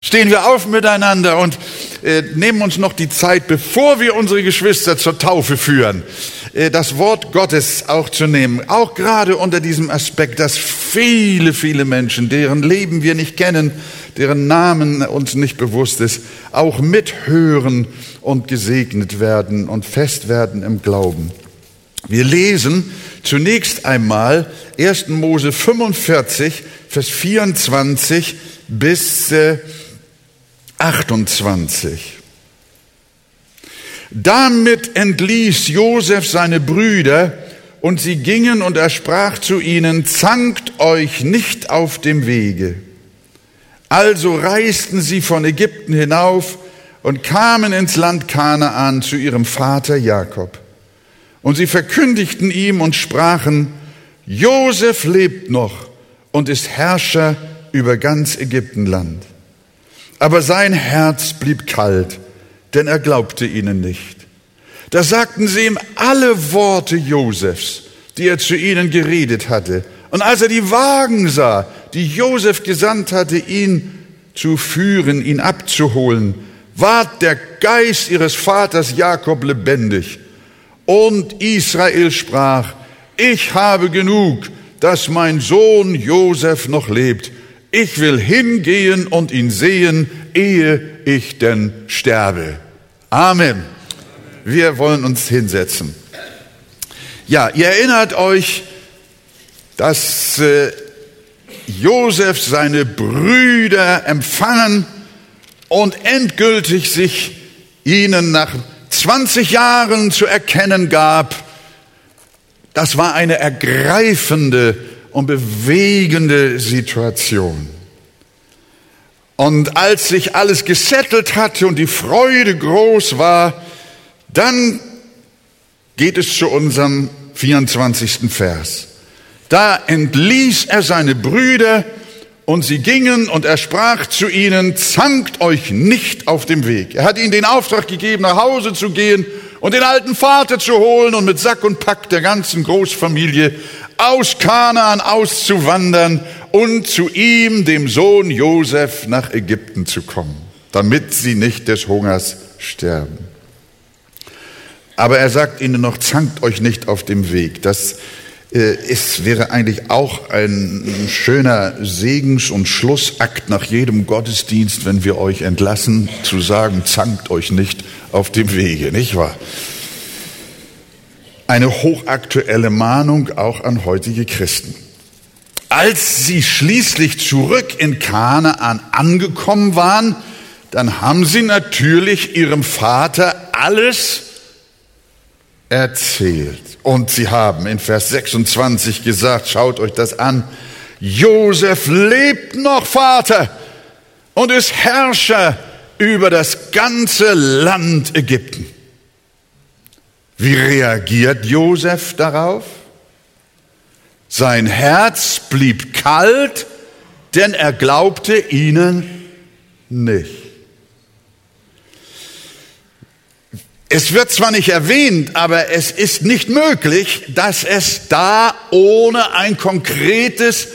Stehen wir auf miteinander und äh, nehmen uns noch die Zeit, bevor wir unsere Geschwister zur Taufe führen, äh, das Wort Gottes auch zu nehmen. Auch gerade unter diesem Aspekt, dass viele, viele Menschen, deren Leben wir nicht kennen, deren Namen uns nicht bewusst ist, auch mithören und gesegnet werden und fest werden im Glauben. Wir lesen zunächst einmal 1. Mose 45, Vers 24 bis äh, 28. Damit entließ Josef seine Brüder, und sie gingen und er sprach zu ihnen, zankt euch nicht auf dem Wege. Also reisten sie von Ägypten hinauf und kamen ins Land Kanaan zu ihrem Vater Jakob. Und sie verkündigten ihm und sprachen, Josef lebt noch und ist Herrscher über ganz Ägyptenland. Aber sein Herz blieb kalt, denn er glaubte ihnen nicht. Da sagten sie ihm alle Worte Josefs, die er zu ihnen geredet hatte. Und als er die Wagen sah, die Josef gesandt hatte, ihn zu führen, ihn abzuholen, ward der Geist ihres Vaters Jakob lebendig. Und Israel sprach, ich habe genug, dass mein Sohn Josef noch lebt ich will hingehen und ihn sehen, ehe ich denn sterbe. Amen. Wir wollen uns hinsetzen. Ja, ihr erinnert euch, dass äh, Josef seine Brüder empfangen und endgültig sich ihnen nach 20 Jahren zu erkennen gab. Das war eine ergreifende und bewegende Situation. Und als sich alles gesettelt hatte und die Freude groß war, dann geht es zu unserem 24. Vers. Da entließ er seine Brüder und sie gingen und er sprach zu ihnen, zankt euch nicht auf dem Weg. Er hat ihnen den Auftrag gegeben, nach Hause zu gehen und den alten Vater zu holen und mit Sack und Pack der ganzen Großfamilie aus Kanaan auszuwandern und zu ihm, dem Sohn Josef, nach Ägypten zu kommen, damit sie nicht des Hungers sterben. Aber er sagt ihnen noch, zankt euch nicht auf dem Weg. Das äh, ist, wäre eigentlich auch ein schöner Segens- und Schlussakt nach jedem Gottesdienst, wenn wir euch entlassen, zu sagen, zankt euch nicht auf dem Wege, nicht wahr? Eine hochaktuelle Mahnung auch an heutige Christen. Als sie schließlich zurück in Kanaan angekommen waren, dann haben sie natürlich ihrem Vater alles erzählt. Und sie haben in Vers 26 gesagt, schaut euch das an, Josef lebt noch, Vater, und ist Herrscher über das ganze Land Ägypten. Wie reagiert Josef darauf? Sein Herz blieb kalt, denn er glaubte ihnen nicht. Es wird zwar nicht erwähnt, aber es ist nicht möglich, dass es da ohne ein konkretes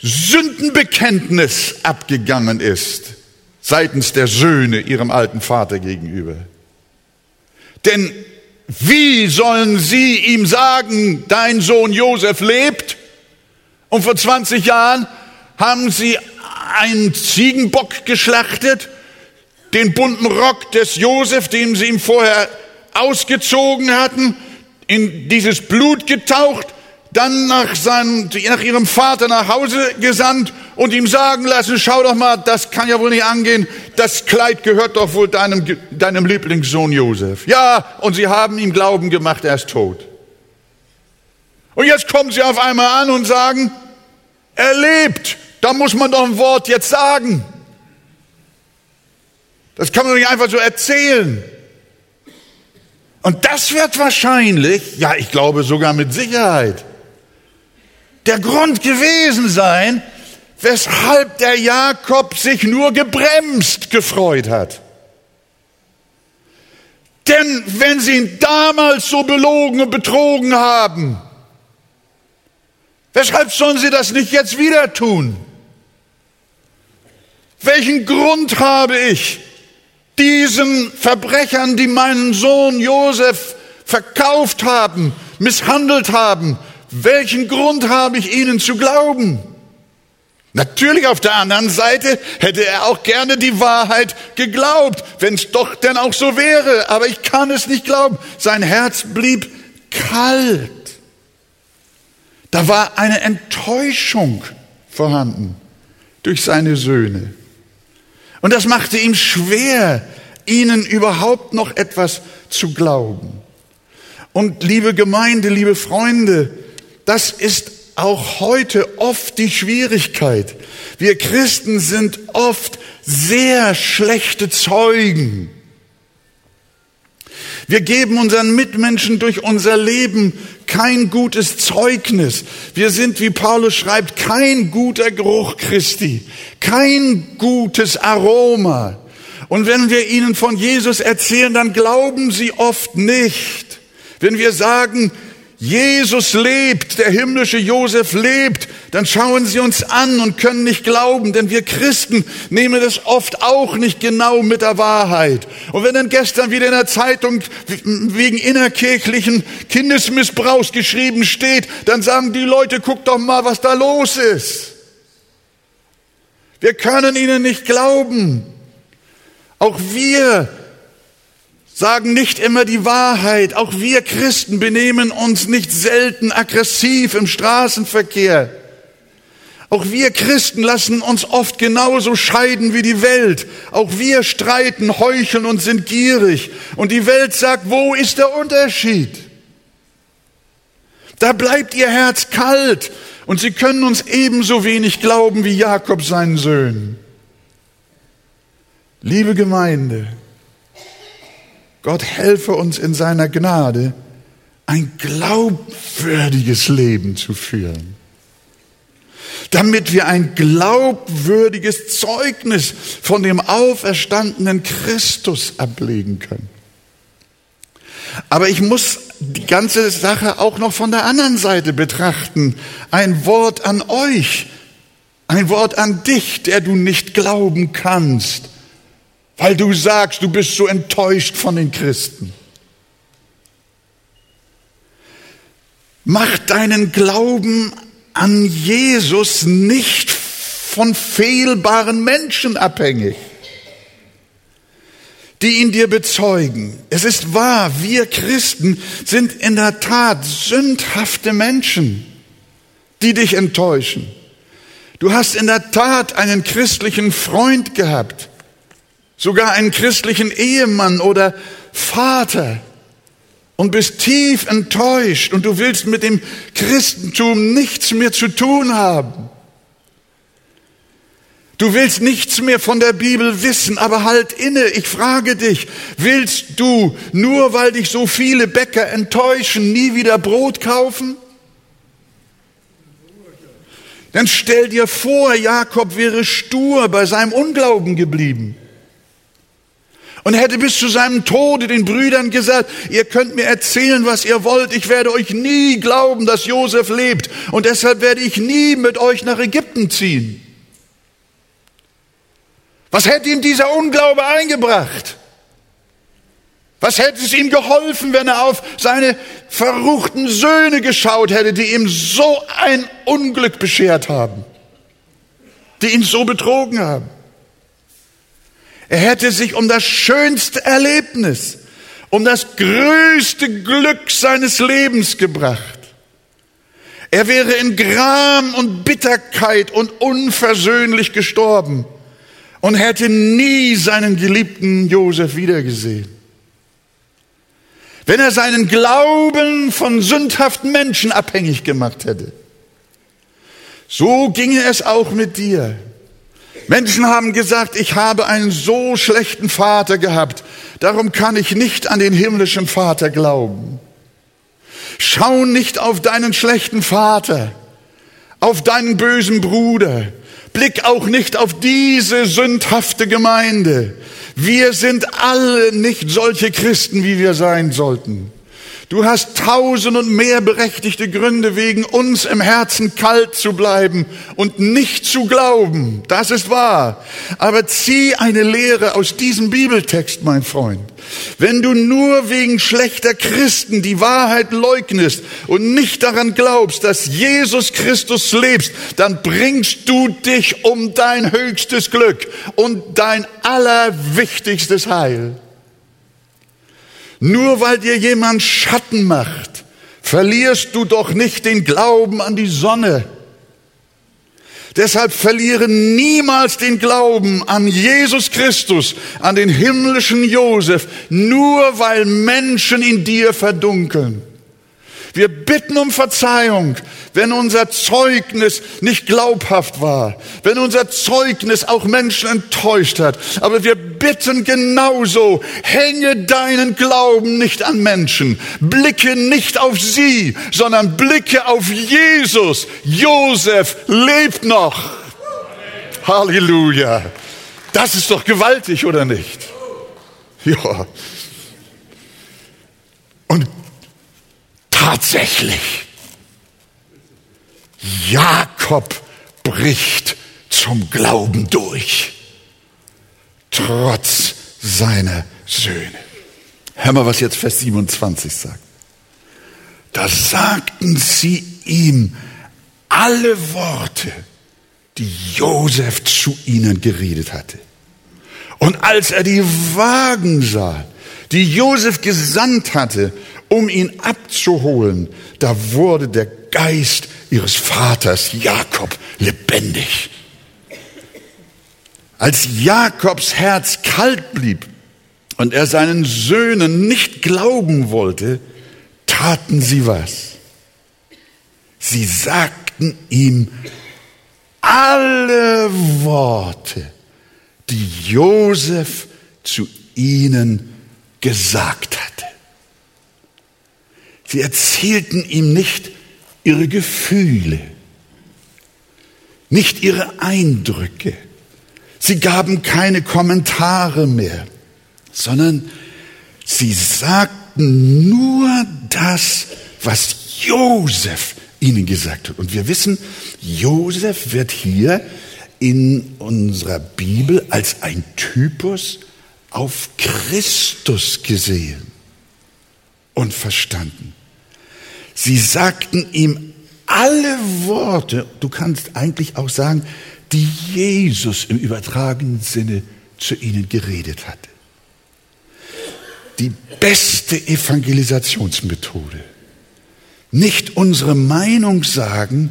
Sündenbekenntnis abgegangen ist seitens der Söhne ihrem alten Vater gegenüber. Denn wie sollen sie ihm sagen, dein Sohn Josef lebt? Und vor 20 Jahren haben sie einen Ziegenbock geschlachtet, den bunten Rock des Josef, den sie ihm vorher ausgezogen hatten, in dieses Blut getaucht, dann nach, seinem, nach ihrem Vater nach Hause gesandt und ihm sagen lassen, schau doch mal, das kann ja wohl nicht angehen, das Kleid gehört doch wohl deinem, deinem Lieblingssohn Josef. Ja, und sie haben ihm Glauben gemacht, er ist tot. Und jetzt kommen sie auf einmal an und sagen, er lebt. Da muss man doch ein Wort jetzt sagen. Das kann man nicht einfach so erzählen. Und das wird wahrscheinlich, ja, ich glaube sogar mit Sicherheit, der Grund gewesen sein, weshalb der Jakob sich nur gebremst gefreut hat. Denn wenn sie ihn damals so belogen und betrogen haben, weshalb sollen sie das nicht jetzt wieder tun? Welchen Grund habe ich, diesen Verbrechern, die meinen Sohn Josef verkauft haben, misshandelt haben, welchen Grund habe ich ihnen zu glauben? Natürlich auf der anderen Seite hätte er auch gerne die Wahrheit geglaubt, wenn es doch denn auch so wäre, aber ich kann es nicht glauben. Sein Herz blieb kalt. Da war eine Enttäuschung vorhanden durch seine Söhne. Und das machte ihm schwer, ihnen überhaupt noch etwas zu glauben. Und liebe Gemeinde, liebe Freunde, das ist auch heute oft die Schwierigkeit. Wir Christen sind oft sehr schlechte Zeugen. Wir geben unseren Mitmenschen durch unser Leben kein gutes Zeugnis. Wir sind, wie Paulus schreibt, kein guter Geruch Christi, kein gutes Aroma. Und wenn wir ihnen von Jesus erzählen, dann glauben sie oft nicht. Wenn wir sagen, Jesus lebt, der himmlische Josef lebt, dann schauen sie uns an und können nicht glauben, denn wir Christen nehmen das oft auch nicht genau mit der Wahrheit. Und wenn dann gestern wieder in der Zeitung wegen innerkirchlichen Kindesmissbrauchs geschrieben steht, dann sagen die Leute, guck doch mal, was da los ist. Wir können ihnen nicht glauben. Auch wir sagen nicht immer die Wahrheit. Auch wir Christen benehmen uns nicht selten aggressiv im Straßenverkehr. Auch wir Christen lassen uns oft genauso scheiden wie die Welt. Auch wir streiten, heucheln und sind gierig. Und die Welt sagt, wo ist der Unterschied? Da bleibt ihr Herz kalt und sie können uns ebenso wenig glauben wie Jakob seinen Söhnen. Liebe Gemeinde, Gott helfe uns in seiner Gnade, ein glaubwürdiges Leben zu führen, damit wir ein glaubwürdiges Zeugnis von dem auferstandenen Christus ablegen können. Aber ich muss die ganze Sache auch noch von der anderen Seite betrachten. Ein Wort an euch, ein Wort an dich, der du nicht glauben kannst weil du sagst, du bist so enttäuscht von den Christen. Mach deinen Glauben an Jesus nicht von fehlbaren Menschen abhängig, die ihn dir bezeugen. Es ist wahr, wir Christen sind in der Tat sündhafte Menschen, die dich enttäuschen. Du hast in der Tat einen christlichen Freund gehabt, sogar einen christlichen Ehemann oder Vater und bist tief enttäuscht und du willst mit dem Christentum nichts mehr zu tun haben. Du willst nichts mehr von der Bibel wissen, aber halt inne. Ich frage dich, willst du, nur weil dich so viele Bäcker enttäuschen, nie wieder Brot kaufen? Dann stell dir vor, Jakob wäre stur bei seinem Unglauben geblieben und hätte bis zu seinem Tode den Brüdern gesagt, ihr könnt mir erzählen, was ihr wollt, ich werde euch nie glauben, dass Josef lebt und deshalb werde ich nie mit euch nach Ägypten ziehen. Was hätte ihm dieser Unglaube eingebracht? Was hätte es ihm geholfen, wenn er auf seine verruchten Söhne geschaut hätte, die ihm so ein Unglück beschert haben, die ihn so betrogen haben? Er hätte sich um das schönste Erlebnis, um das größte Glück seines Lebens gebracht. Er wäre in Gram und Bitterkeit und unversöhnlich gestorben und hätte nie seinen geliebten Josef wiedergesehen. Wenn er seinen Glauben von sündhaften Menschen abhängig gemacht hätte. So ginge es auch mit dir. Menschen haben gesagt, ich habe einen so schlechten Vater gehabt, darum kann ich nicht an den himmlischen Vater glauben. Schau nicht auf deinen schlechten Vater, auf deinen bösen Bruder. Blick auch nicht auf diese sündhafte Gemeinde. Wir sind alle nicht solche Christen, wie wir sein sollten. Du hast tausend und mehr berechtigte Gründe, wegen uns im Herzen kalt zu bleiben und nicht zu glauben. Das ist wahr. Aber zieh eine Lehre aus diesem Bibeltext, mein Freund. Wenn du nur wegen schlechter Christen die Wahrheit leugnest und nicht daran glaubst, dass Jesus Christus lebst, dann bringst du dich um dein höchstes Glück und dein allerwichtigstes Heil. Nur weil dir jemand Schatten macht, verlierst du doch nicht den Glauben an die Sonne. Deshalb verliere niemals den Glauben an Jesus Christus, an den himmlischen Josef, nur weil Menschen in dir verdunkeln. Wir bitten um Verzeihung, wenn unser Zeugnis nicht glaubhaft war, wenn unser Zeugnis auch Menschen enttäuscht hat. Aber wir bitten genauso, hänge deinen Glauben nicht an Menschen, blicke nicht auf sie, sondern blicke auf Jesus. Josef lebt noch. Halleluja. Das ist doch gewaltig, oder nicht? Ja. Und tatsächlich, Jakob bricht zum Glauben durch, trotz seiner Söhne. Hör mal, was jetzt Vers 27 sagt. Da sagten sie ihm alle Worte, die Josef zu ihnen geredet hatte. Und als er die Wagen sah, die Josef gesandt hatte, um ihn abzuholen, da wurde der Geist ihres Vaters Jakob lebendig. Als Jakobs Herz kalt blieb und er seinen Söhnen nicht glauben wollte, taten sie was. Sie sagten ihm alle Worte, die Josef zu ihnen gesagt hatte. Sie erzählten ihm nicht ihre Gefühle, nicht ihre Eindrücke. Sie gaben keine Kommentare mehr, sondern sie sagten nur das, was Josef ihnen gesagt hat. Und wir wissen, Josef wird hier in unserer Bibel als ein Typus auf Christus gesehen und verstanden. Sie sagten ihm alle Worte, du kannst eigentlich auch sagen, die Jesus im übertragenen Sinne zu ihnen geredet hatte. Die beste Evangelisationsmethode. Nicht unsere Meinung sagen,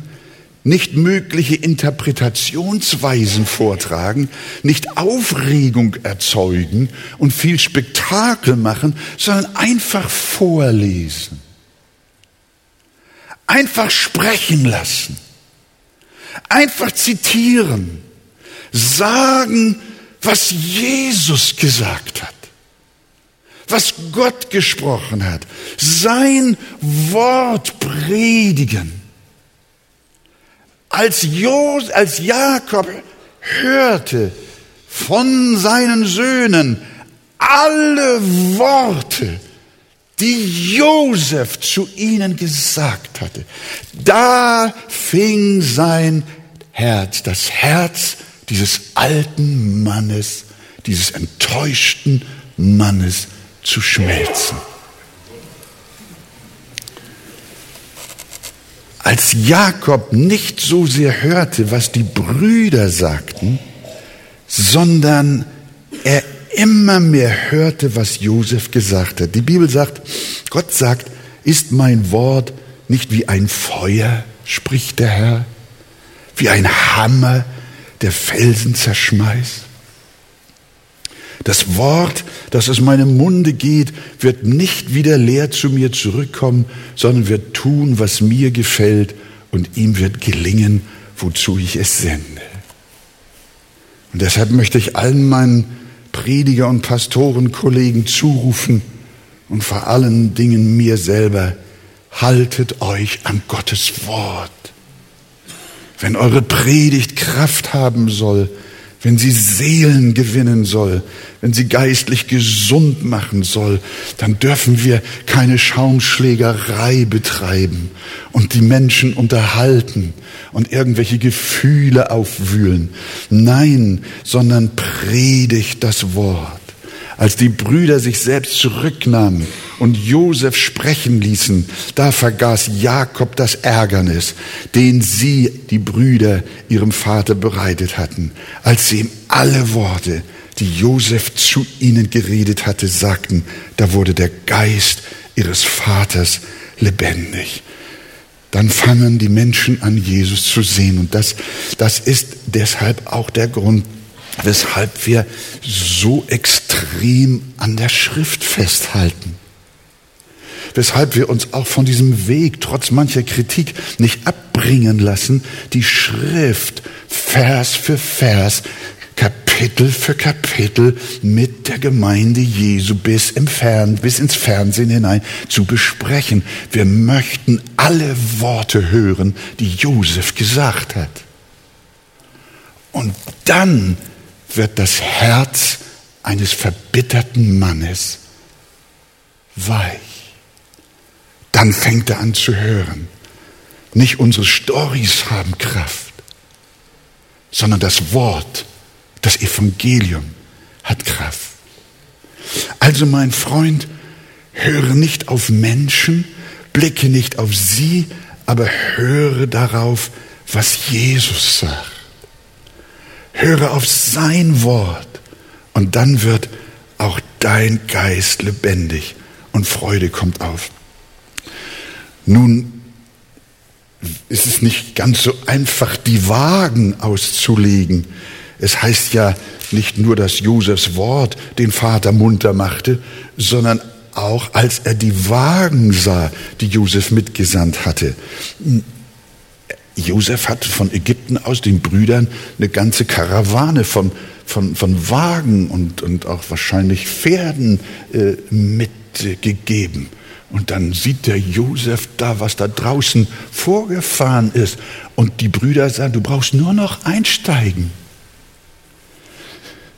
nicht mögliche Interpretationsweisen vortragen, nicht Aufregung erzeugen und viel Spektakel machen, sondern einfach vorlesen. Einfach sprechen lassen. Einfach zitieren. Sagen, was Jesus gesagt hat. Was Gott gesprochen hat. Sein Wort predigen. Als, Jos, als Jakob hörte von seinen Söhnen alle Worte, die Josef zu ihnen gesagt hatte. Da fing sein Herz, das Herz dieses alten Mannes, dieses enttäuschten Mannes zu schmelzen. Als Jakob nicht so sehr hörte, was die Brüder sagten, sondern er immer mehr hörte, was Josef gesagt hat. Die Bibel sagt, Gott sagt, ist mein Wort nicht wie ein Feuer, spricht der Herr, wie ein Hammer, der Felsen zerschmeißt? Das Wort, das aus meinem Munde geht, wird nicht wieder leer zu mir zurückkommen, sondern wird tun, was mir gefällt und ihm wird gelingen, wozu ich es sende. Und deshalb möchte ich allen meinen Prediger und Pastorenkollegen zurufen und vor allen Dingen mir selber, haltet euch an Gottes Wort. Wenn eure Predigt Kraft haben soll, wenn sie Seelen gewinnen soll, wenn sie geistlich gesund machen soll, dann dürfen wir keine Schaumschlägerei betreiben und die Menschen unterhalten und irgendwelche Gefühle aufwühlen. Nein, sondern predigt das Wort. Als die Brüder sich selbst zurücknahmen und Josef sprechen ließen, da vergaß Jakob das Ärgernis, den sie, die Brüder, ihrem Vater bereitet hatten. Als sie ihm alle Worte, die Josef zu ihnen geredet hatte, sagten, da wurde der Geist ihres Vaters lebendig. Dann fangen die Menschen an, Jesus zu sehen. Und das, das ist deshalb auch der Grund, weshalb wir so extrem an der Schrift festhalten. Weshalb wir uns auch von diesem Weg, trotz mancher Kritik, nicht abbringen lassen, die Schrift Vers für Vers, Kapitel für Kapitel mit der Gemeinde Jesu bis, im Fern, bis ins Fernsehen hinein zu besprechen. Wir möchten alle Worte hören, die Josef gesagt hat. Und dann wird das Herz eines verbitterten Mannes weich. Dann fängt er an zu hören. Nicht unsere Stories haben Kraft, sondern das Wort, das Evangelium hat Kraft. Also mein Freund, höre nicht auf Menschen, blicke nicht auf sie, aber höre darauf, was Jesus sagt. Höre auf sein Wort und dann wird auch dein Geist lebendig und Freude kommt auf. Nun ist es nicht ganz so einfach, die Wagen auszulegen. Es heißt ja nicht nur, dass Josefs Wort den Vater munter machte, sondern auch als er die Wagen sah, die Josef mitgesandt hatte. Josef hat von Ägypten aus den Brüdern eine ganze Karawane von, von, von Wagen und, und auch wahrscheinlich Pferden äh, mitgegeben. Und dann sieht der Josef da, was da draußen vorgefahren ist. Und die Brüder sagen, du brauchst nur noch einsteigen.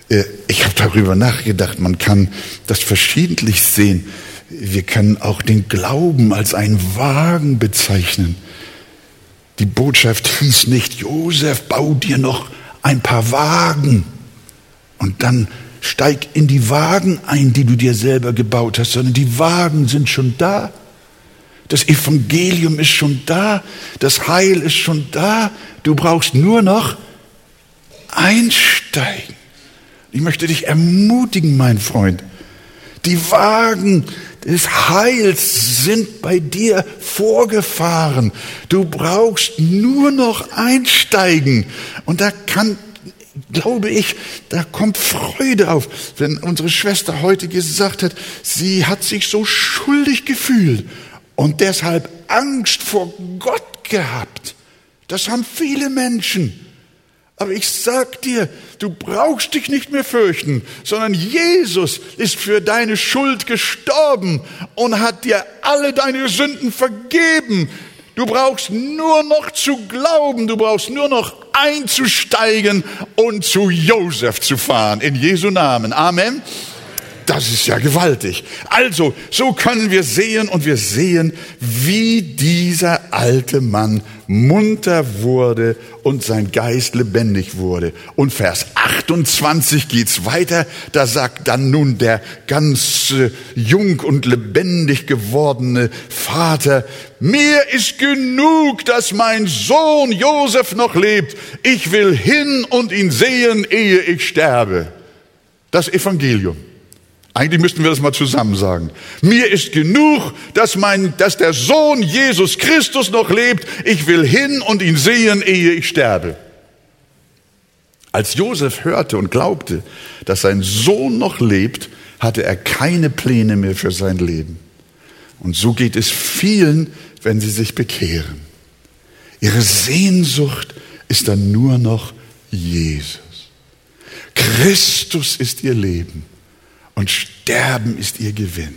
Äh, ich habe darüber nachgedacht, man kann das verschiedentlich sehen. Wir können auch den Glauben als einen Wagen bezeichnen. Die Botschaft hieß nicht, Josef, bau dir noch ein paar Wagen und dann steig in die Wagen ein, die du dir selber gebaut hast, sondern die Wagen sind schon da. Das Evangelium ist schon da, das Heil ist schon da. Du brauchst nur noch einsteigen. Ich möchte dich ermutigen, mein Freund. Die Wagen des Heils sind bei dir vorgefahren. Du brauchst nur noch einsteigen. Und da kann, glaube ich, da kommt Freude auf, wenn unsere Schwester heute gesagt hat, sie hat sich so schuldig gefühlt und deshalb Angst vor Gott gehabt. Das haben viele Menschen. Aber ich sag dir, du brauchst dich nicht mehr fürchten, sondern Jesus ist für deine Schuld gestorben und hat dir alle deine Sünden vergeben. Du brauchst nur noch zu glauben, du brauchst nur noch einzusteigen und zu Josef zu fahren. In Jesu Namen. Amen. Das ist ja gewaltig. Also, so können wir sehen und wir sehen, wie dieser alte Mann munter wurde und sein Geist lebendig wurde. Und Vers 28 geht's weiter. Da sagt dann nun der ganz jung und lebendig gewordene Vater, mir ist genug, dass mein Sohn Josef noch lebt. Ich will hin und ihn sehen, ehe ich sterbe. Das Evangelium. Eigentlich müssten wir das mal zusammen sagen. Mir ist genug, dass, mein, dass der Sohn Jesus Christus noch lebt. Ich will hin und ihn sehen, ehe ich sterbe. Als Josef hörte und glaubte, dass sein Sohn noch lebt, hatte er keine Pläne mehr für sein Leben. Und so geht es vielen, wenn sie sich bekehren. Ihre Sehnsucht ist dann nur noch Jesus. Christus ist ihr Leben und Sterben ist ihr Gewinn.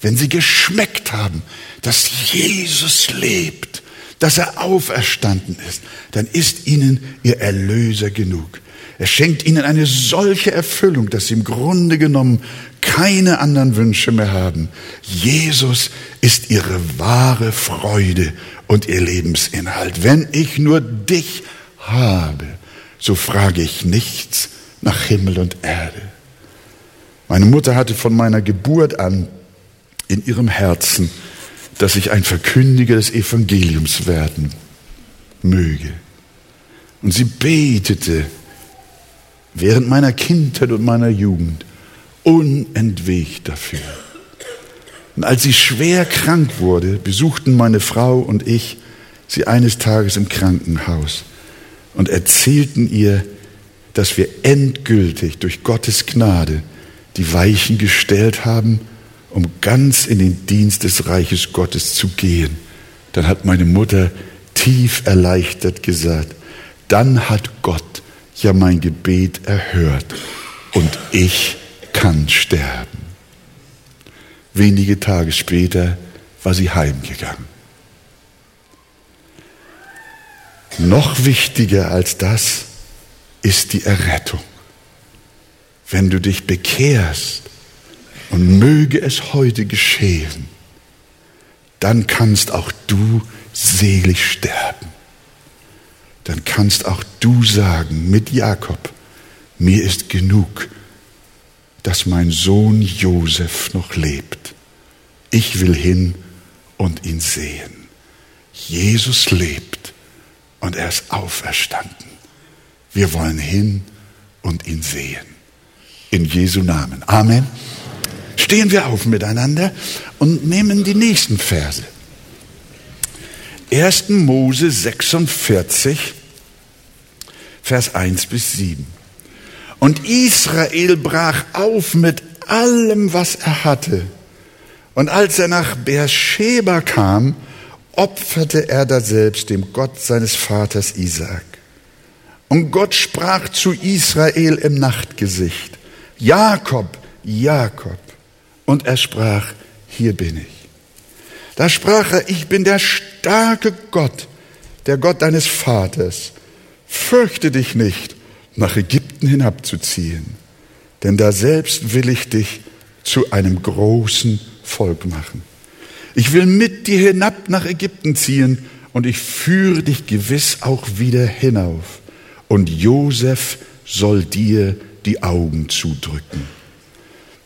Wenn sie geschmeckt haben, dass Jesus lebt, dass er auferstanden ist, dann ist ihnen ihr Erlöser genug. Er schenkt ihnen eine solche Erfüllung, dass sie im Grunde genommen keine anderen Wünsche mehr haben. Jesus ist ihre wahre Freude und ihr Lebensinhalt. Wenn ich nur dich habe, so frage ich nichts nach Himmel und Erde. Meine Mutter hatte von meiner Geburt an in ihrem Herzen, dass ich ein Verkündiger des Evangeliums werden möge. Und sie betete während meiner Kindheit und meiner Jugend unentwegt dafür. Und als sie schwer krank wurde, besuchten meine Frau und ich sie eines Tages im Krankenhaus und erzählten ihr, dass wir endgültig durch Gottes Gnade die Weichen gestellt haben, um ganz in den Dienst des Reiches Gottes zu gehen. Dann hat meine Mutter tief erleichtert gesagt, dann hat Gott ja mein Gebet erhört und ich kann sterben. Wenige Tage später war sie heimgegangen. Noch wichtiger als das ist die Errettung. Wenn du dich bekehrst und möge es heute geschehen, dann kannst auch du selig sterben. Dann kannst auch du sagen mit Jakob, mir ist genug, dass mein Sohn Josef noch lebt. Ich will hin und ihn sehen. Jesus lebt und er ist auferstanden. Wir wollen hin und ihn sehen. In Jesu Namen. Amen. Stehen wir auf miteinander und nehmen die nächsten Verse. 1. Mose 46, Vers 1 bis 7. Und Israel brach auf mit allem, was er hatte. Und als er nach Beersheba kam, opferte er daselbst dem Gott seines Vaters Isaak. Und Gott sprach zu Israel im Nachtgesicht, Jakob, Jakob. Und er sprach, hier bin ich. Da sprach er, ich bin der starke Gott, der Gott deines Vaters. Fürchte dich nicht, nach Ägypten hinabzuziehen, denn da selbst will ich dich zu einem großen Volk machen. Ich will mit dir hinab nach Ägypten ziehen und ich führe dich gewiss auch wieder hinauf. Und Josef soll dir die Augen zudrücken.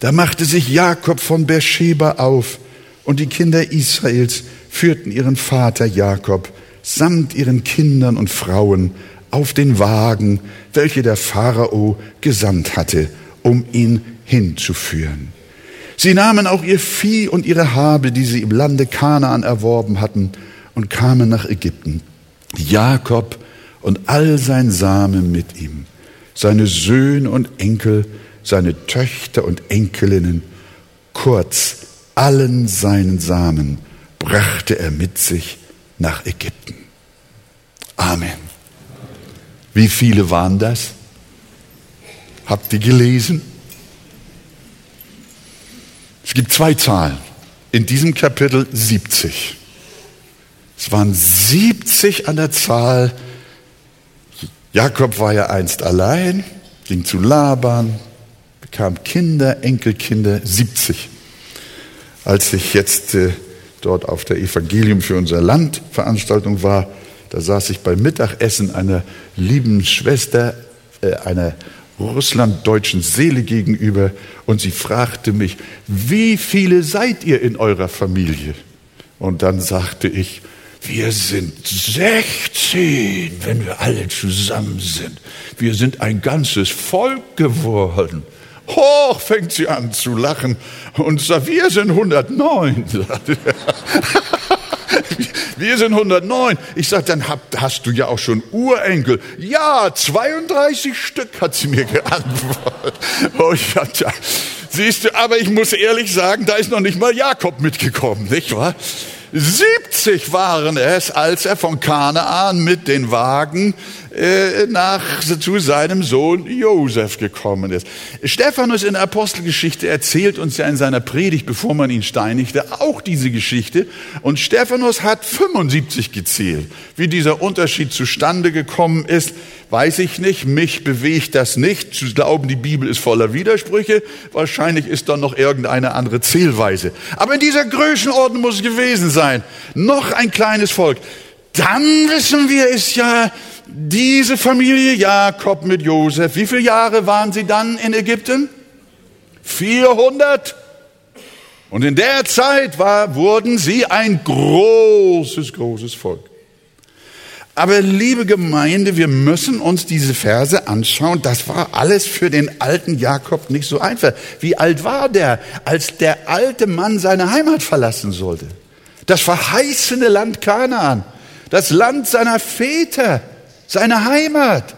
Da machte sich Jakob von Beersheba auf und die Kinder Israels führten ihren Vater Jakob samt ihren Kindern und Frauen auf den Wagen, welche der Pharao gesandt hatte, um ihn hinzuführen. Sie nahmen auch ihr Vieh und ihre Habe, die sie im Lande Kanaan erworben hatten, und kamen nach Ägypten. Jakob und all sein Same mit ihm, seine Söhne und Enkel, seine Töchter und Enkelinnen, kurz allen seinen Samen brachte er mit sich nach Ägypten. Amen. Wie viele waren das? Habt ihr gelesen? Es gibt zwei Zahlen. In diesem Kapitel 70. Es waren 70 an der Zahl. Jakob war ja einst allein, ging zu Laban, bekam Kinder, Enkelkinder, 70. Als ich jetzt äh, dort auf der Evangelium für unser Land Veranstaltung war, da saß ich beim Mittagessen einer lieben Schwester, äh, einer russlanddeutschen Seele gegenüber und sie fragte mich, wie viele seid ihr in eurer Familie? Und dann sagte ich, wir sind 16, wenn wir alle zusammen sind. Wir sind ein ganzes Volk geworden. Hoch fängt sie an zu lachen und sagt, wir sind 109. Wir sind 109. Ich sage, dann hast du ja auch schon Urenkel. Ja, 32 Stück hat sie mir geantwortet. Oh, ich siehst du, aber ich muss ehrlich sagen, da ist noch nicht mal Jakob mitgekommen, nicht wahr? 70 waren es, als er von Kanaan mit den Wagen äh, nach, zu seinem Sohn Josef gekommen ist. Stephanus in der Apostelgeschichte erzählt uns ja in seiner Predigt, bevor man ihn steinigte, auch diese Geschichte. Und Stephanus hat 75 gezählt. Wie dieser Unterschied zustande gekommen ist, weiß ich nicht. Mich bewegt das nicht. Zu glauben, die Bibel ist voller Widersprüche. Wahrscheinlich ist da noch irgendeine andere Zählweise. Aber in dieser Größenordnung muss es gewesen sein. Noch ein kleines Volk. Dann wissen wir, ist ja diese Familie Jakob mit Josef. Wie viele Jahre waren sie dann in Ägypten? 400. Und in der Zeit war, wurden sie ein großes, großes Volk. Aber liebe Gemeinde, wir müssen uns diese Verse anschauen. Das war alles für den alten Jakob nicht so einfach. Wie alt war der, als der alte Mann seine Heimat verlassen sollte? Das verheißene Land Kanaan, das Land seiner Väter, seine Heimat.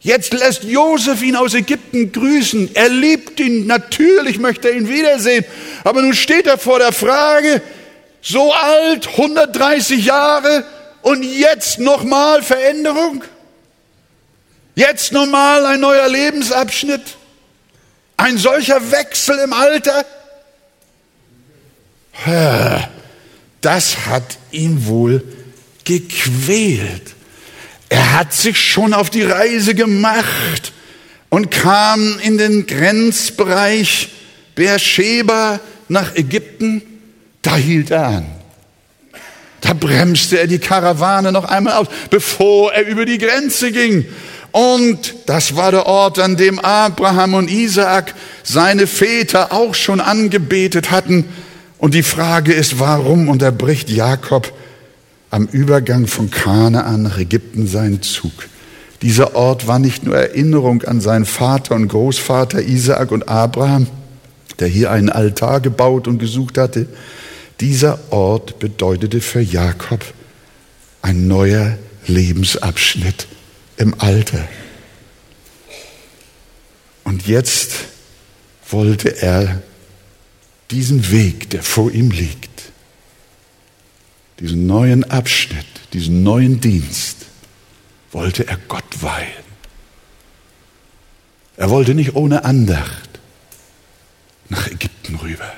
Jetzt lässt Josef ihn aus Ägypten grüßen. Er liebt ihn, natürlich möchte er ihn wiedersehen. Aber nun steht er vor der Frage, so alt, 130 Jahre, und jetzt nochmal Veränderung? Jetzt nochmal ein neuer Lebensabschnitt? Ein solcher Wechsel im Alter? Das hat ihn wohl gequält. Er hat sich schon auf die Reise gemacht und kam in den Grenzbereich Beersheba nach Ägypten. Da hielt er an. Da bremste er die Karawane noch einmal aus, bevor er über die Grenze ging. Und das war der Ort, an dem Abraham und Isaak seine Väter auch schon angebetet hatten. Und die Frage ist, warum unterbricht Jakob am Übergang von Kanaan nach Ägypten seinen Zug? Dieser Ort war nicht nur Erinnerung an seinen Vater und Großvater Isaak und Abraham, der hier einen Altar gebaut und gesucht hatte, dieser Ort bedeutete für Jakob ein neuer Lebensabschnitt im Alter. Und jetzt wollte er diesen Weg, der vor ihm liegt, diesen neuen Abschnitt, diesen neuen Dienst, wollte er Gott weihen. Er wollte nicht ohne Andacht nach Ägypten rüber.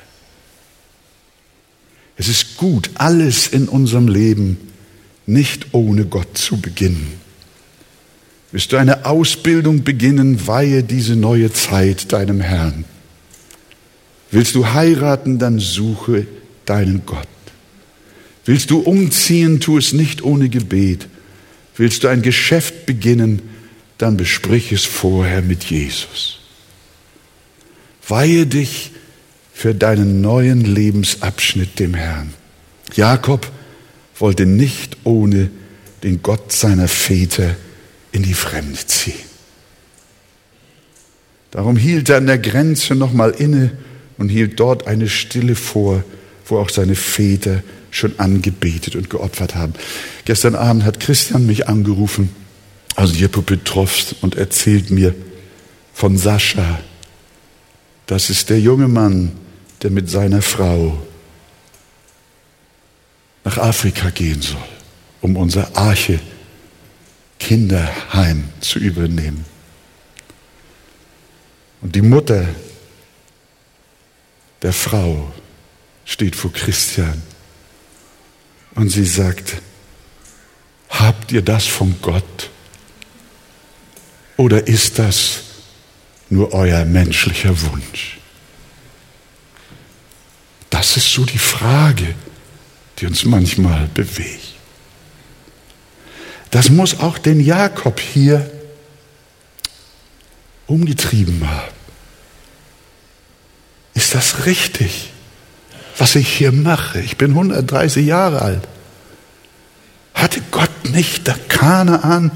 Es ist gut, alles in unserem Leben nicht ohne Gott zu beginnen. Willst du eine Ausbildung beginnen, weihe diese neue Zeit deinem Herrn. Willst du heiraten, dann suche deinen Gott. Willst du umziehen, tu es nicht ohne Gebet. Willst du ein Geschäft beginnen, dann besprich es vorher mit Jesus. Weihe dich für deinen neuen Lebensabschnitt dem Herrn. Jakob wollte nicht ohne den Gott seiner Väter in die Fremde ziehen. Darum hielt er an der Grenze nochmal inne und hielt dort eine Stille vor, wo auch seine Väter schon angebetet und geopfert haben. Gestern Abend hat Christian mich angerufen aus Jepopetrovsk und erzählt mir von Sascha. Das ist der junge Mann, der mit seiner Frau nach Afrika gehen soll, um unser Arche Kinderheim zu übernehmen. Und die Mutter der Frau steht vor Christian und sie sagt, habt ihr das von Gott oder ist das nur euer menschlicher Wunsch? Das ist so die Frage, die uns manchmal bewegt. Das muss auch den Jakob hier umgetrieben haben. Ist das richtig, was ich hier mache? Ich bin 130 Jahre alt. Hatte Gott nicht der Kanaan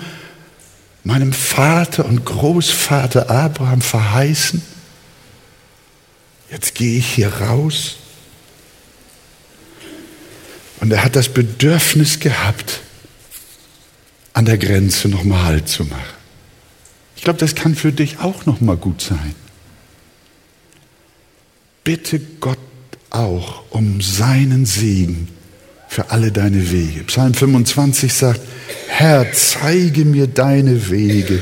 meinem Vater und Großvater Abraham verheißen? Jetzt gehe ich hier raus und er hat das Bedürfnis gehabt, an der Grenze nochmal Halt zu machen. Ich glaube, das kann für dich auch nochmal gut sein. Bitte Gott auch um seinen Segen für alle deine Wege. Psalm 25 sagt, Herr, zeige mir deine Wege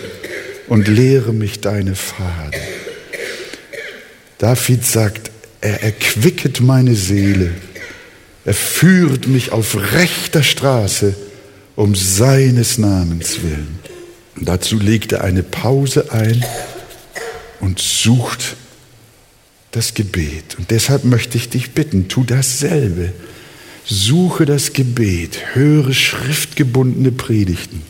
und lehre mich deine Pfade. David sagt, er erquicket meine Seele, er führt mich auf rechter Straße um seines Namens willen. Und dazu legt er eine Pause ein und sucht das Gebet. Und deshalb möchte ich dich bitten, tu dasselbe. Suche das Gebet, höre schriftgebundene Predigten,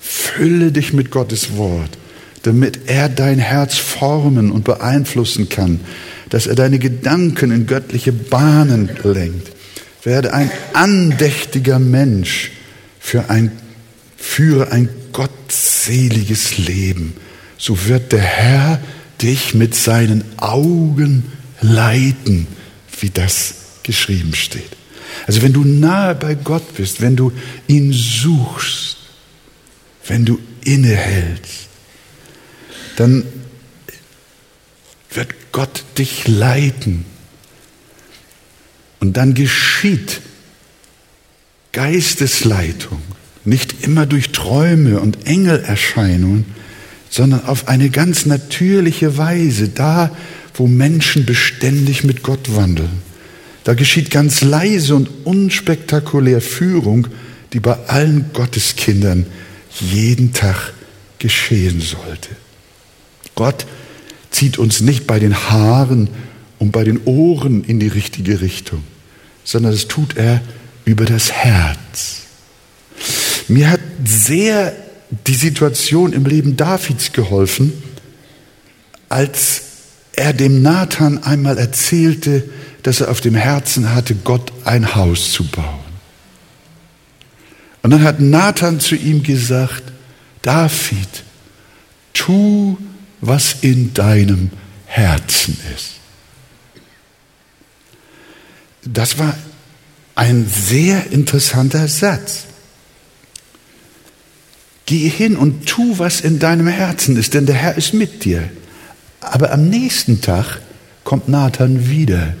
fülle dich mit Gottes Wort, damit er dein Herz formen und beeinflussen kann, dass er deine Gedanken in göttliche Bahnen lenkt. Werde ein andächtiger Mensch für ein, führe ein gottseliges Leben. So wird der Herr dich mit seinen Augen leiten, wie das geschrieben steht. Also wenn du nahe bei Gott bist, wenn du ihn suchst, wenn du innehältst, dann wird Gott dich leiten. Und dann geschieht Geistesleitung, nicht immer durch Träume und Engelerscheinungen, sondern auf eine ganz natürliche Weise, da wo Menschen beständig mit Gott wandeln. Da geschieht ganz leise und unspektakulär Führung, die bei allen Gotteskindern jeden Tag geschehen sollte. Gott zieht uns nicht bei den Haaren und bei den Ohren in die richtige Richtung, sondern das tut er über das Herz. Mir hat sehr die Situation im Leben Davids geholfen, als er dem Nathan einmal erzählte, dass er auf dem Herzen hatte, Gott ein Haus zu bauen. Und dann hat Nathan zu ihm gesagt, David, tu, was in deinem Herzen ist. Das war ein sehr interessanter Satz. Geh hin und tu, was in deinem Herzen ist, denn der Herr ist mit dir. Aber am nächsten Tag kommt Nathan wieder.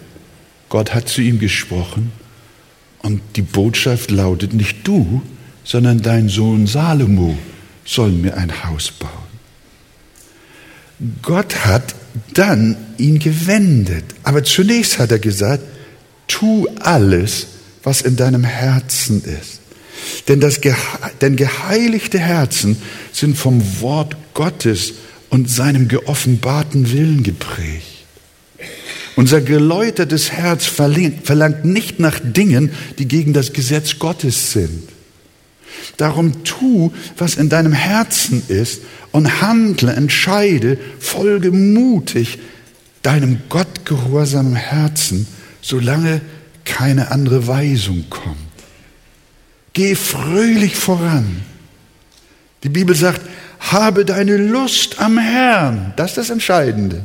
Gott hat zu ihm gesprochen und die Botschaft lautet nicht du, sondern dein Sohn Salomo soll mir ein Haus bauen. Gott hat dann ihn gewendet. Aber zunächst hat er gesagt, tu alles, was in deinem Herzen ist. Denn, das, denn geheiligte Herzen sind vom Wort Gottes und seinem geoffenbarten Willen geprägt. Unser geläutertes Herz verlangt nicht nach Dingen, die gegen das Gesetz Gottes sind. Darum tu, was in deinem Herzen ist und handle, entscheide, folge mutig deinem gottgehorsamen Herzen, solange keine andere Weisung kommt. Geh fröhlich voran. Die Bibel sagt, habe deine Lust am Herrn. Das ist das Entscheidende.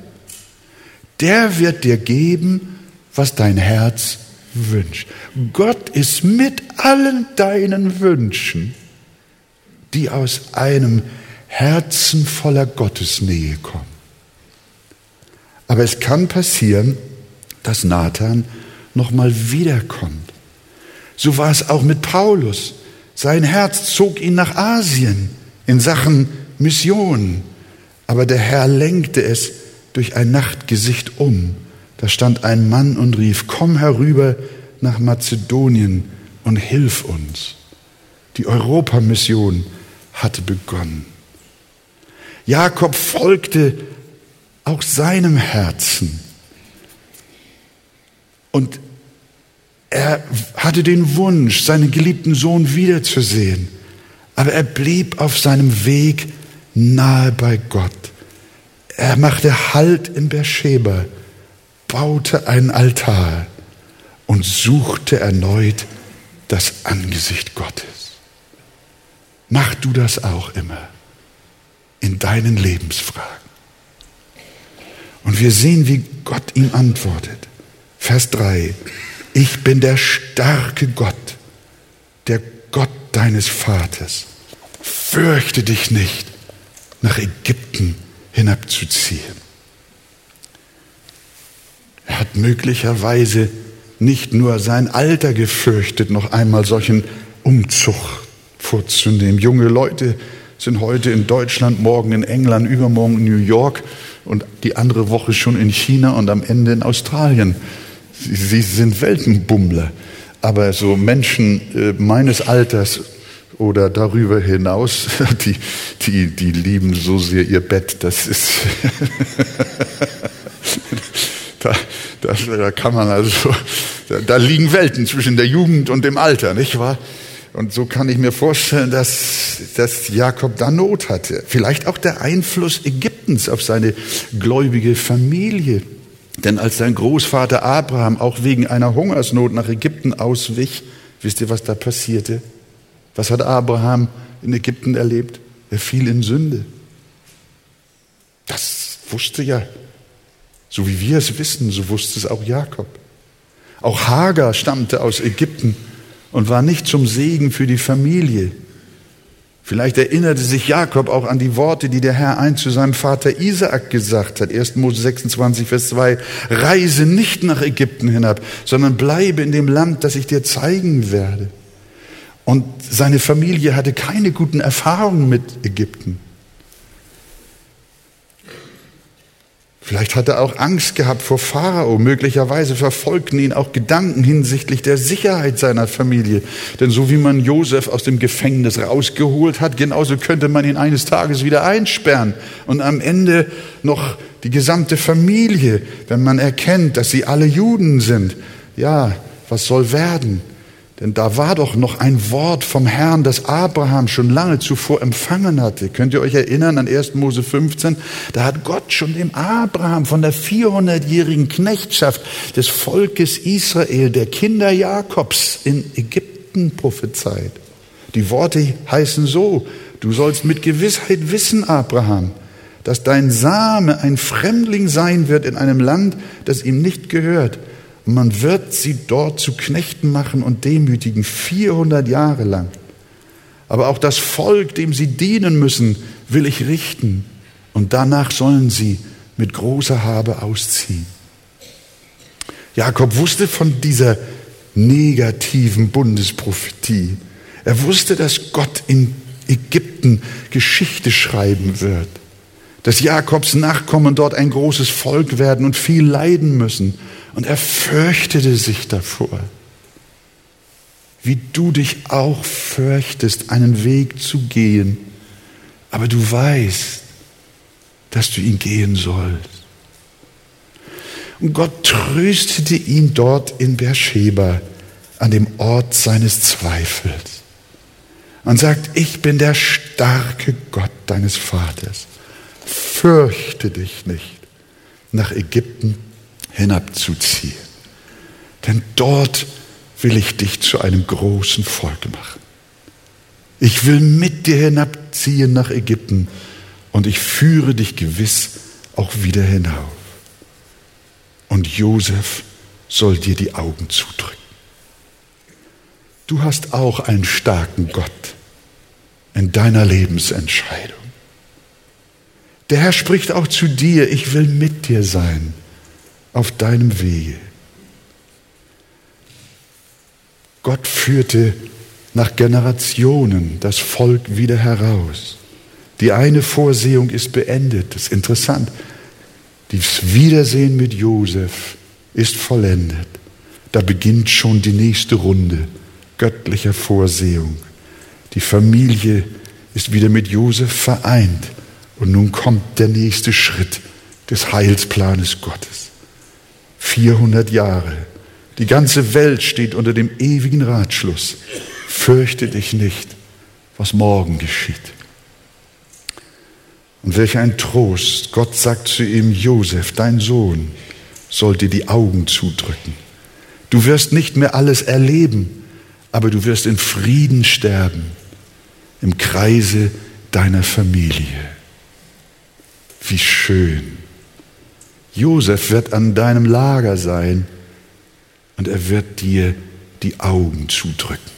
Der wird dir geben, was dein Herz wünscht. Gott ist mit allen deinen Wünschen, die aus einem Herzen voller Gottesnähe kommen. Aber es kann passieren, dass Nathan nochmal wiederkommt. So war es auch mit Paulus. Sein Herz zog ihn nach Asien in Sachen Mission. Aber der Herr lenkte es durch ein Nachtgesicht um. Da stand ein Mann und rief, komm herüber nach Mazedonien und hilf uns. Die Europamission hatte begonnen. Jakob folgte auch seinem Herzen. Und er hatte den Wunsch, seinen geliebten Sohn wiederzusehen, aber er blieb auf seinem Weg nahe bei Gott. Er machte Halt in Beersheba, baute einen Altar und suchte erneut das Angesicht Gottes. Mach du das auch immer in deinen Lebensfragen. Und wir sehen, wie Gott ihm antwortet. Vers 3. Ich bin der starke Gott, der Gott deines Vaters. Fürchte dich nicht, nach Ägypten hinabzuziehen. Er hat möglicherweise nicht nur sein Alter gefürchtet, noch einmal solchen Umzug vorzunehmen. Junge Leute sind heute in Deutschland, morgen in England, übermorgen in New York und die andere Woche schon in China und am Ende in Australien. Sie, sind Weltenbummler. Aber so Menschen äh, meines Alters oder darüber hinaus, die, die, die lieben so sehr ihr Bett, das ist, da, das, da kann man also, da, da liegen Welten zwischen der Jugend und dem Alter, nicht wahr? Und so kann ich mir vorstellen, dass, dass Jakob da Not hatte. Vielleicht auch der Einfluss Ägyptens auf seine gläubige Familie. Denn als sein Großvater Abraham auch wegen einer Hungersnot nach Ägypten auswich, wisst ihr, was da passierte? Was hat Abraham in Ägypten erlebt? Er fiel in Sünde. Das wusste ja, so wie wir es wissen, so wusste es auch Jakob. Auch Hagar stammte aus Ägypten und war nicht zum Segen für die Familie. Vielleicht erinnerte sich Jakob auch an die Worte, die der Herr ein zu seinem Vater Isaak gesagt hat. 1. Mose 26, Vers 2. Reise nicht nach Ägypten hinab, sondern bleibe in dem Land, das ich dir zeigen werde. Und seine Familie hatte keine guten Erfahrungen mit Ägypten. Vielleicht hat er auch Angst gehabt vor Pharao. Möglicherweise verfolgten ihn auch Gedanken hinsichtlich der Sicherheit seiner Familie. Denn so wie man Josef aus dem Gefängnis rausgeholt hat, genauso könnte man ihn eines Tages wieder einsperren. Und am Ende noch die gesamte Familie, wenn man erkennt, dass sie alle Juden sind. Ja, was soll werden? Denn da war doch noch ein Wort vom Herrn, das Abraham schon lange zuvor empfangen hatte. Könnt ihr euch erinnern an 1. Mose 15? Da hat Gott schon dem Abraham von der 400-jährigen Knechtschaft des Volkes Israel, der Kinder Jakobs in Ägypten prophezeit. Die Worte heißen so, du sollst mit Gewissheit wissen, Abraham, dass dein Same ein Fremdling sein wird in einem Land, das ihm nicht gehört man wird sie dort zu Knechten machen und demütigen, 400 Jahre lang. Aber auch das Volk, dem sie dienen müssen, will ich richten. Und danach sollen sie mit großer Habe ausziehen. Jakob wusste von dieser negativen Bundesprophetie. Er wusste, dass Gott in Ägypten Geschichte schreiben wird. Dass Jakobs Nachkommen dort ein großes Volk werden und viel leiden müssen. Und er fürchtete sich davor, wie du dich auch fürchtest, einen Weg zu gehen, aber du weißt, dass du ihn gehen sollst. Und Gott tröstete ihn dort in Beersheba an dem Ort seines Zweifels und sagt, ich bin der starke Gott deines Vaters. Fürchte dich nicht, nach Ägypten hinabzuziehen. Denn dort will ich dich zu einem großen Volk machen. Ich will mit dir hinabziehen nach Ägypten und ich führe dich gewiss auch wieder hinauf. Und Josef soll dir die Augen zudrücken. Du hast auch einen starken Gott in deiner Lebensentscheidung. Der Herr spricht auch zu dir, ich will mit dir sein auf deinem Wege. Gott führte nach Generationen das Volk wieder heraus. Die eine Vorsehung ist beendet. Das ist interessant. Das Wiedersehen mit Josef ist vollendet. Da beginnt schon die nächste Runde göttlicher Vorsehung. Die Familie ist wieder mit Josef vereint. Und nun kommt der nächste Schritt des Heilsplanes Gottes. 400 Jahre. Die ganze Welt steht unter dem ewigen Ratschluss. Fürchte dich nicht, was morgen geschieht. Und welch ein Trost. Gott sagt zu ihm, Josef, dein Sohn, soll dir die Augen zudrücken. Du wirst nicht mehr alles erleben, aber du wirst in Frieden sterben, im Kreise deiner Familie. Wie schön. Josef wird an deinem Lager sein und er wird dir die Augen zudrücken,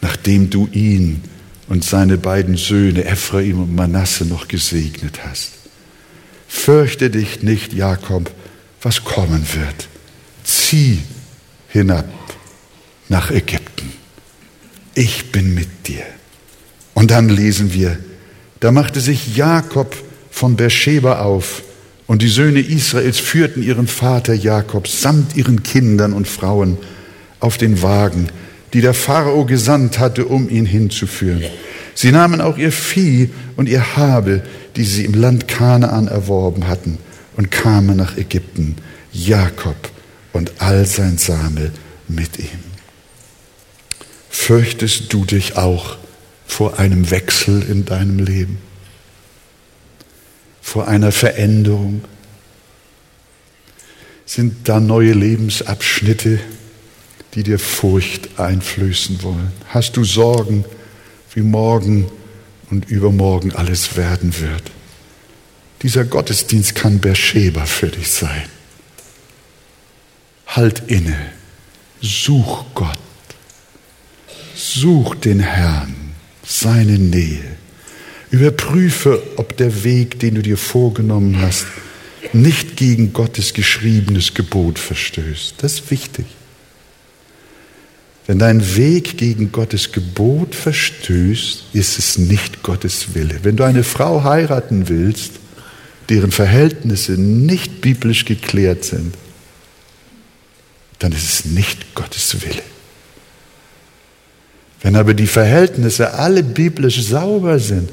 nachdem du ihn und seine beiden Söhne Ephraim und Manasse noch gesegnet hast. Fürchte dich nicht, Jakob, was kommen wird. zieh hinab nach Ägypten. Ich bin mit dir. Und dann lesen wir, da machte sich Jakob von Beersheba auf und die Söhne Israels führten ihren Vater Jakob samt ihren Kindern und Frauen auf den Wagen, die der Pharao gesandt hatte, um ihn hinzuführen. Sie nahmen auch ihr Vieh und ihr Habe, die sie im Land Kanaan erworben hatten, und kamen nach Ägypten, Jakob und all sein Same mit ihm. Fürchtest du dich auch vor einem Wechsel in deinem Leben? Vor einer Veränderung? Sind da neue Lebensabschnitte, die dir Furcht einflößen wollen? Hast du Sorgen, wie morgen und übermorgen alles werden wird? Dieser Gottesdienst kann Beersheba für dich sein. Halt inne, such Gott, such den Herrn, seine Nähe. Überprüfe, ob der Weg, den du dir vorgenommen hast, nicht gegen Gottes geschriebenes Gebot verstößt. Das ist wichtig. Wenn dein Weg gegen Gottes Gebot verstößt, ist es nicht Gottes Wille. Wenn du eine Frau heiraten willst, deren Verhältnisse nicht biblisch geklärt sind, dann ist es nicht Gottes Wille. Wenn aber die Verhältnisse alle biblisch sauber sind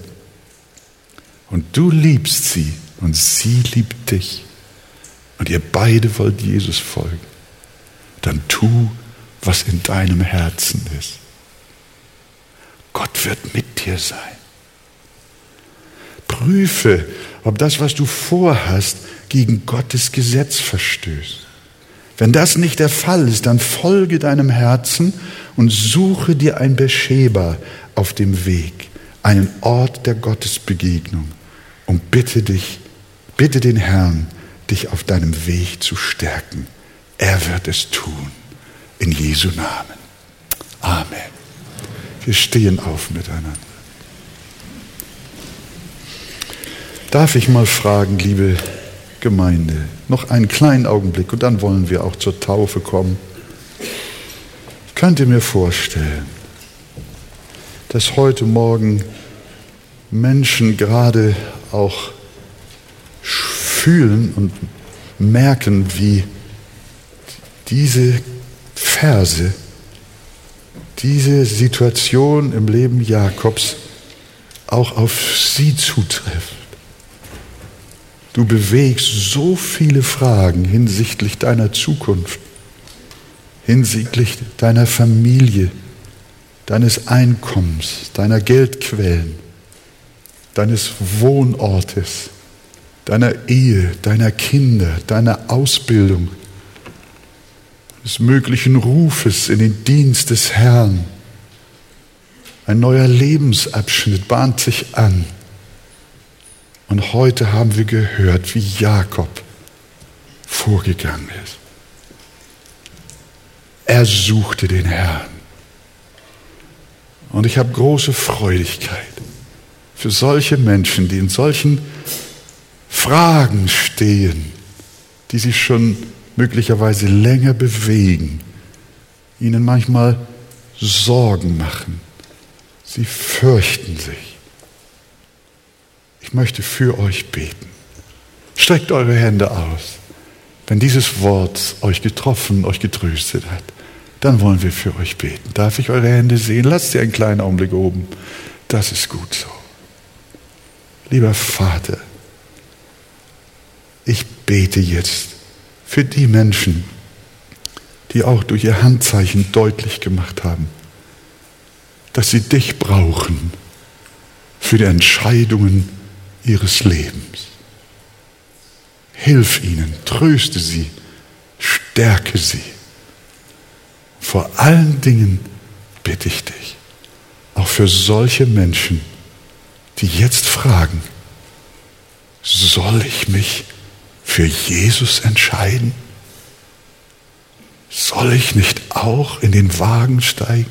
und du liebst sie und sie liebt dich und ihr beide wollt Jesus folgen, dann tu was in deinem Herzen ist. Gott wird mit dir sein. Prüfe, ob das, was du vorhast, gegen Gottes Gesetz verstößt. Wenn das nicht der Fall ist, dann folge deinem Herzen und suche dir ein Bescheba auf dem Weg, einen Ort der Gottesbegegnung und bitte dich, bitte den Herrn, dich auf deinem Weg zu stärken. Er wird es tun. In Jesu Namen. Amen. Wir stehen auf miteinander. Darf ich mal fragen, liebe Gemeinde, noch einen kleinen Augenblick und dann wollen wir auch zur Taufe kommen. Könnt ihr mir vorstellen, dass heute Morgen Menschen gerade auch fühlen und merken, wie diese Verse diese Situation im Leben Jakobs auch auf sie zutrifft. Du bewegst so viele Fragen hinsichtlich deiner Zukunft, hinsichtlich deiner Familie, deines Einkommens, deiner Geldquellen, deines Wohnortes, deiner Ehe, deiner Kinder, deiner Ausbildung, des möglichen Rufes in den Dienst des Herrn. Ein neuer Lebensabschnitt bahnt sich an. Und heute haben wir gehört, wie Jakob vorgegangen ist. Er suchte den Herrn. Und ich habe große Freudigkeit für solche Menschen, die in solchen Fragen stehen, die sich schon möglicherweise länger bewegen, ihnen manchmal Sorgen machen. Sie fürchten sich. Ich möchte für euch beten. Streckt eure Hände aus. Wenn dieses Wort euch getroffen, euch getröstet hat, dann wollen wir für euch beten. Darf ich eure Hände sehen? Lasst sie einen kleinen Augenblick oben. Das ist gut so. Lieber Vater, ich bete jetzt für die Menschen, die auch durch ihr Handzeichen deutlich gemacht haben, dass sie dich brauchen für die Entscheidungen ihres Lebens. Hilf ihnen, tröste sie, stärke sie. Vor allen Dingen bitte ich dich, auch für solche Menschen, die jetzt fragen, soll ich mich für Jesus entscheiden? Soll ich nicht auch in den Wagen steigen?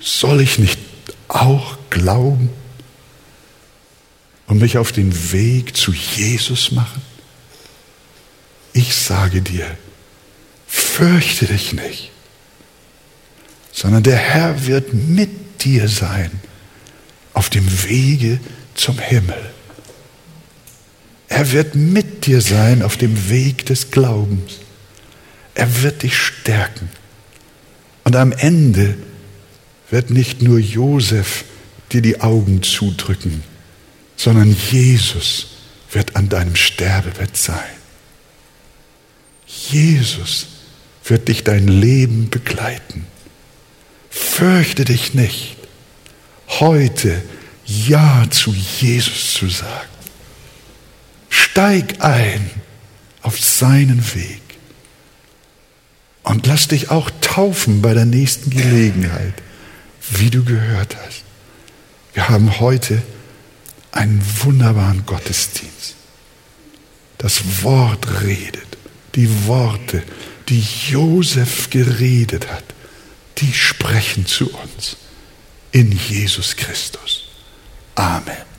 Soll ich nicht auch glauben und mich auf den Weg zu Jesus machen? Ich sage dir, fürchte dich nicht, sondern der Herr wird mit dir sein auf dem Wege zum Himmel. Er wird mit dir sein auf dem Weg des Glaubens. Er wird dich stärken. Und am Ende wird nicht nur Josef dir die Augen zudrücken, sondern Jesus wird an deinem Sterbebett sein. Jesus wird dich dein Leben begleiten. Fürchte dich nicht, heute Ja zu Jesus zu sagen. Steig ein auf seinen Weg und lass dich auch taufen bei der nächsten Gelegenheit, wie du gehört hast. Wir haben heute einen wunderbaren Gottesdienst. Das Wort redet. Die Worte, die Josef geredet hat, die sprechen zu uns in Jesus Christus. Amen.